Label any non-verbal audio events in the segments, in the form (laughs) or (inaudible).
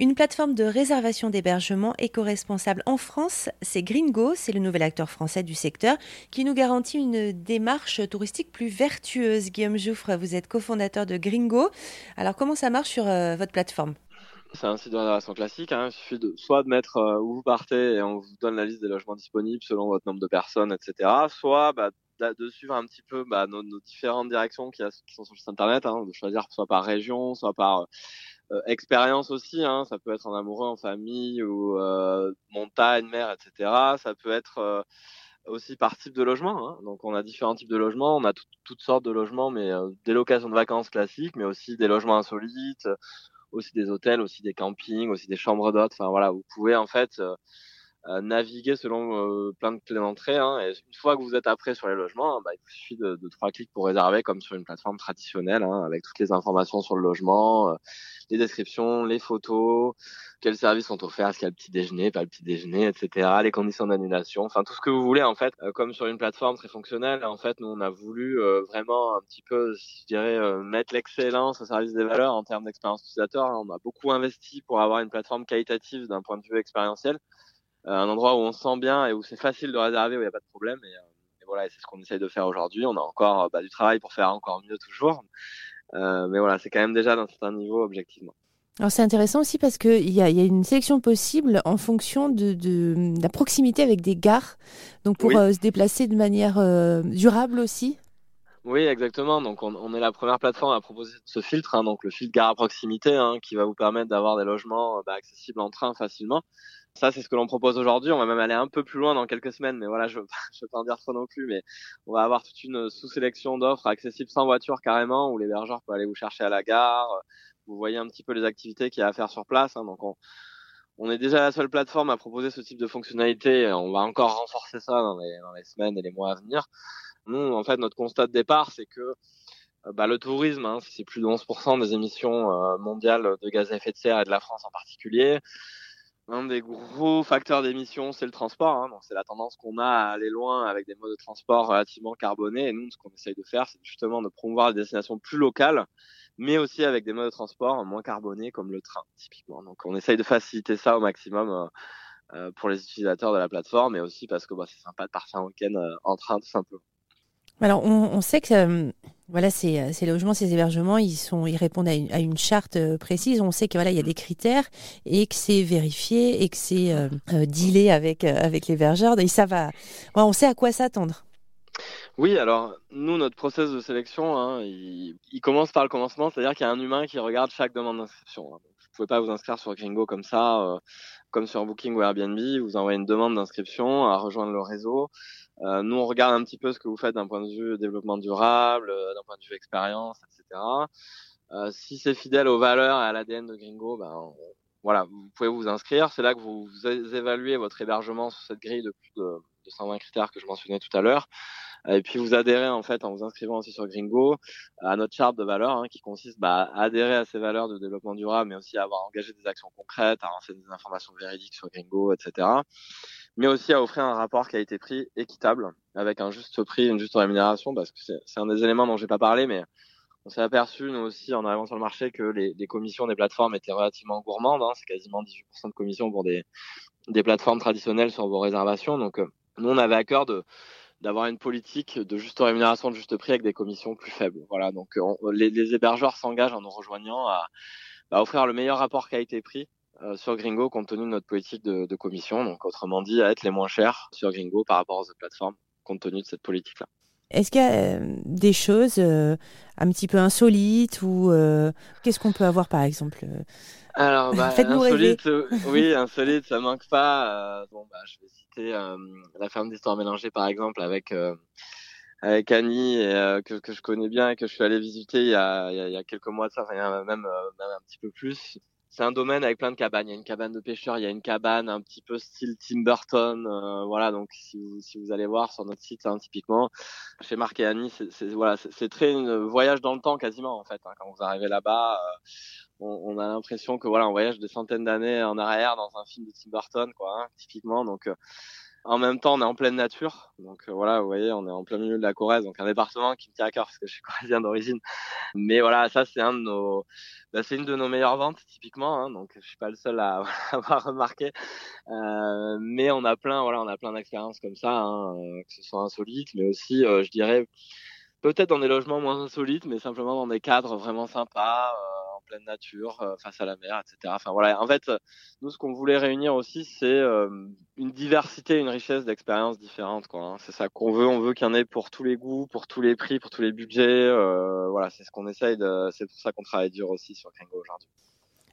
Une plateforme de réservation d'hébergement éco-responsable en France, c'est Gringo, c'est le nouvel acteur français du secteur qui nous garantit une démarche touristique plus vertueuse. Guillaume Jouffre, vous êtes cofondateur de Gringo. Alors comment ça marche sur euh, votre plateforme? C'est un site de réservation classique. Hein. Il suffit soit de mettre euh, où vous partez et on vous donne la liste des logements disponibles selon votre nombre de personnes, etc. Soit bah, de suivre un petit peu bah, nos, différentes directions qui, sont sur le site internet, hein, de choisir soit par région, soit par euh, expérience aussi. Hein. Ça peut être en amoureux, en famille ou euh, montagne, mer, etc. Ça peut être euh, aussi par type de logement. Hein. Donc on a différents types de logements, on a toutes sortes de logements, mais des locations de vacances classiques, mais aussi des logements insolites, aussi des hôtels, aussi des campings, aussi des chambres d'hôtes. Enfin voilà, vous pouvez en fait naviguer selon euh, plein de clés d'entrée. Hein, et une fois que vous êtes après sur les logements, bah, il vous suffit de, de, trois clics pour réserver comme sur une plateforme traditionnelle, hein, avec toutes les informations sur le logement, euh, les descriptions, les photos, quels services sont offerts, est-ce qu'il y a le petit déjeuner, pas le petit déjeuner, etc., les conditions d'annulation, enfin tout ce que vous voulez en fait, euh, comme sur une plateforme très fonctionnelle. En fait, nous on a voulu vraiment un petit peu, je dirais, mettre l'excellence au service des valeurs en termes d'expérience utilisateur. Hein. On a beaucoup investi pour avoir une plateforme qualitative d'un point de vue expérientiel. Euh, un endroit où on se sent bien et où c'est facile de réserver, où il n'y a pas de problème. Et, euh, voilà, c'est ce qu'on essaye de faire aujourd'hui. On a encore euh, bah, du travail pour faire encore mieux toujours. mais voilà, c'est quand même déjà d'un certain niveau objectivement. Alors c'est intéressant aussi parce qu'il y a, y a une sélection possible en fonction de, de, la proximité avec des gares, donc pour se déplacer de manière durable aussi. Oui, exactement. Donc on, on, est la première plateforme à proposer ce filtre, hein, donc le filtre gare à proximité, hein, qui va vous permettre d'avoir des logements bah, accessibles en train facilement. Ça, c'est ce que l'on propose aujourd'hui. On va même aller un peu plus loin dans quelques semaines, mais voilà, je ne (laughs) veux pas en dire trop non plus, mais on va avoir toute une sous-sélection d'offres accessibles sans voiture carrément, où l'hébergeur peut aller vous chercher à la gare. Vous voyez un petit peu les activités qu'il y a à faire sur place. Hein, donc on, on est déjà la seule plateforme à proposer ce type de fonctionnalité. On va encore renforcer ça dans les, dans les semaines et les mois à venir. Nous, en fait, notre constat de départ, c'est que euh, bah, le tourisme, hein, c'est plus de 11% des émissions euh, mondiales de gaz à effet de serre et de la France en particulier. Un des gros facteurs d'émission, c'est le transport. Hein. C'est la tendance qu'on a à aller loin avec des modes de transport relativement carbonés. Et nous, ce qu'on essaye de faire, c'est justement de promouvoir des destinations plus locales, mais aussi avec des modes de transport moins carbonés, comme le train, typiquement. Donc, on essaye de faciliter ça au maximum euh, euh pour les utilisateurs de la plateforme, mais aussi parce que bah, c'est sympa de partir un week-end en train, tout simplement. Alors, on, sait que euh, voilà, ces, ces, logements, ces hébergements, ils, sont, ils répondent à une, charte euh, précise. On sait que voilà, il y a des critères et que c'est vérifié et que c'est euh, euh dealé avec l'hébergeur. Et ça va. on sait à quoi s'attendre. Oui, alors nous, notre process de sélection, hein, il, il, commence par le commencement, c'est-à-dire qu'il y a un humain qui regarde chaque demande d'inscription. Hein. Vous pouvez pas vous inscrire sur Gringo comme ça, comme sur Booking ou Airbnb. Vous envoyez une demande d'inscription à rejoindre le réseau. Euh, nous, on regarde un petit peu ce que vous faites d'un point de vue développement durable, euh, d'un point de vue expérience, etc. Euh, si c'est fidèle aux valeurs et à l'ADN de Gringo, ben voilà, vous pouvez vous inscrire. C'est là que vous, évaluez votre hébergement sur cette grille de plus de, de 120 critères que je mentionnais tout à l'heure. Et puis vous adhérez en fait en vous inscrivant aussi sur Gringo à notre charte de valeurs hein, qui consiste bah, à adhérer à ces valeurs de développement durable, mais aussi à avoir engagé des actions concrètes, à lancer des informations véridiques sur Gringo, etc mais aussi à offrir un rapport qui a été pris équitable, avec un juste prix, une juste rémunération, parce que c'est un des éléments dont j'ai pas parlé, mais on s'est aperçu, nous aussi, en arrivant sur le marché, que les, commissions des plateformes étaient relativement gourmandes. Hein, c'est quasiment 18% de commissions pour des, plateformes traditionnelles sur vos réservations. Donc, euh, nous, on avait à cœur de d'avoir une politique de juste rémunération, de juste prix avec des commissions plus faibles. Voilà, donc les, les, hébergeurs s'engagent en nous rejoignant à, à offrir le meilleur rapport qualité-prix euh, sur Gringo compte tenu de notre politique de, de, commission. Donc, autrement dit, à être les moins chers sur Gringo par rapport aux autres plateformes compte tenu de cette politique-là. Est-ce qu'il y a euh, des choses euh, un petit peu insolites ou qu'est-ce qu'on peut avoir par exemple Alors, bah, insolite, oui, insolite, ça manque pas. bon, bah, je vais citer la ferme d'histoire mélangée par exemple avec avec Annie et, que, que, je connais bien et que je suis allé visiter il y a, il y a, quelques mois de ça, enfin, même, même un petit peu plus c'est un domaine avec plein de cabanes. Il y a une cabane de pêcheurs, il y a une cabane un petit peu style Tim Burton. Euh, voilà, donc si vous, si vous allez voir sur notre site, hein, typiquement, chez Marc et Annie, c'est voilà, très un voyage dans le temps quasiment en fait. Hein. Quand vous arrivez là-bas, euh, on, on, a l'impression que voilà, on voyage des centaines d'années en arrière dans un film de Tim Burton, quoi, hein, typiquement. Donc euh, En même temps, on est en pleine nature. Donc euh, voilà, vous voyez, on est en plein milieu de la Corrèze, donc un département qui me tient à cœur parce que je suis (laughs) corrézien d'origine. Mais voilà, ça c'est un de nos, bah, c'est une de nos meilleures ventes typiquement. Hein, donc je suis pas le seul à (laughs) avoir remarqué. Euh, mais on a plein, voilà, on a plein d'expériences comme ça, hein, euh, que ce soit insolite, mais aussi, euh, je dirais, peut-être dans des logements moins insolites, mais simplement dans des cadres vraiment sympas pleine nature, euh, face à la mer, etc. Enfin voilà, en fait, nous, ce qu'on voulait réunir aussi, c'est euh, une diversité, une richesse d'expériences différentes. Quoi, hein. C'est ça qu'on veut. On veut qu'il y en ait pour tous les goûts, pour tous les prix, pour tous les budgets. Euh, voilà, c'est ce qu'on essaye. De... C'est pour ça qu'on travaille dur aussi sur Gringo aujourd'hui.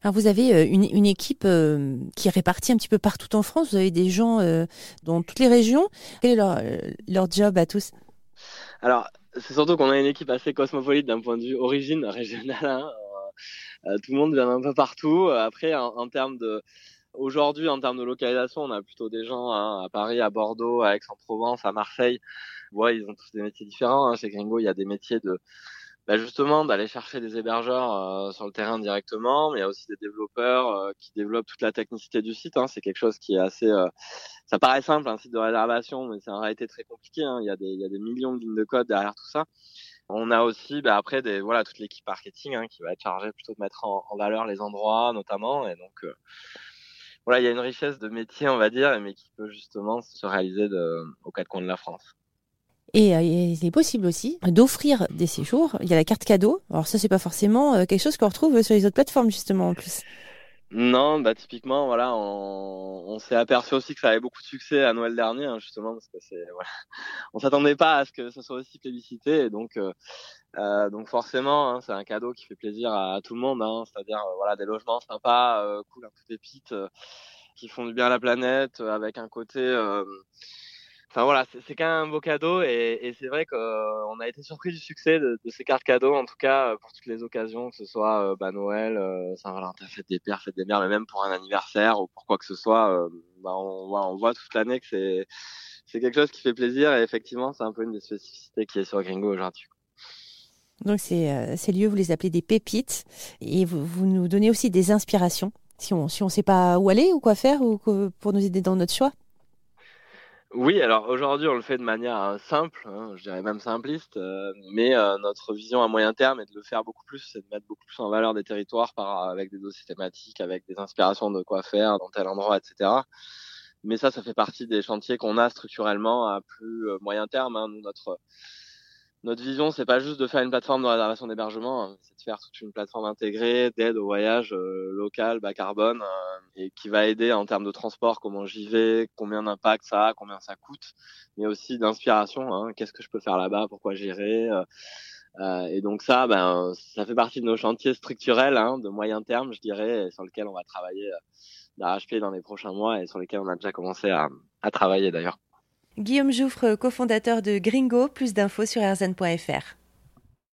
Alors vous avez une, une équipe qui est répartie un petit peu partout en France. Vous avez des gens dans toutes les régions. Quel est leur, leur job à tous? Alors, c'est surtout qu'on a une équipe assez cosmopolite d'un point de vue origine régionale. Hein. Euh, tout le monde vient un peu partout. Après, en, termes de Aujourd'hui, en termes de localisation, on a plutôt des gens hein, à Paris, à Bordeaux, à Aix-en-Provence, à Marseille. Ouais, ils ont tous des métiers différents. Hein. Chez Gringo, il y a des métiers de bah justement d'aller chercher des hébergeurs euh, sur le terrain directement, mais il y a aussi des développeurs euh, qui développent toute la technicité du site. Hein. C'est quelque chose qui est assez, ça paraît simple un site de réservation, mais c'est en réalité très compliqué. Hein. Il y a des, il y a des millions de lignes de code derrière tout ça. On a aussi bah, après des voilà toute l'équipe marketing hein, qui va être chargée plutôt de mettre en, valeur les endroits notamment et donc euh, voilà il y a une richesse de métiers on va dire mais qui peut justement se réaliser de, aux quatre coins de la France. Et euh, c'est possible aussi d'offrir des séjours. Il y a la carte cadeau. Alors ça c'est pas forcément euh, quelque chose qu'on retrouve sur les autres plateformes justement en plus. Non, bah typiquement, voilà, on, s'est aperçu aussi que ça avait beaucoup de succès à Noël dernier, hein, justement, parce que c'est, voilà, (laughs) on s'attendait pas à ce que ce soit aussi plébiscité, et donc, euh, euh donc forcément, hein, c'est un cadeau qui fait plaisir à, tout le monde, hein, c'est-à-dire, euh, voilà, des logements sympas, euh, cool, un peu pépites, qui font du bien à la planète, avec un côté Voilà, c'est quand même un beau cadeau et, c'est vrai qu'on a été surpris du succès de, ces cartes cadeaux, en tout cas euh, pour toutes les occasions, que ce soit euh, bah, Noël, euh, Saint-Valentin, fête des pères, fête des mères, mais même pour un anniversaire ou pour quoi que ce soit, bah, on, on voit toute l'année que c'est quelque chose qui fait plaisir et effectivement c'est un peu une des spécificités qui est sur Gringo aujourd'hui. Donc ces, ces lieux, vous les appelez des pépites et vous, vous nous donnez aussi des inspirations si on si on sait pas où aller ou quoi faire ou pour nous aider dans notre choix. Oui, alors aujourd'hui, on le fait de manière euh, simple, hein, je dirais même simpliste, euh, mais euh, notre vision à moyen terme est de le faire beaucoup plus, c'est de mettre beaucoup plus en valeur des territoires par, avec des dossiers thématiques, avec des inspirations de quoi faire dans tel endroit, etc. Mais ça, ça fait partie des chantiers qu'on a structurellement à plus moyen terme. Hein. notre notre vision, c'est pas juste de faire une plateforme de réservation d'hébergement, hein. c'est de faire toute une plateforme intégrée d'aide au voyage euh, local, bas carbone, euh, et qui va aider en termes de transport, comment j'y vais, combien d'impact ça a, combien ça coûte, mais aussi d'inspiration. Hein, Qu'est-ce que je peux faire là-bas, pourquoi j'irai? Euh, euh, et donc ça, ben, ça fait partie de nos chantiers structurels hein, de moyen terme, je dirais, sur lesquels on va travailler d'arrache-pied dans les prochains mois et sur lesquels on a déjà commencé à, à travailler d'ailleurs. Guillaume Jouffre, cofondateur de Gringo, plus d'infos sur rzn.fr.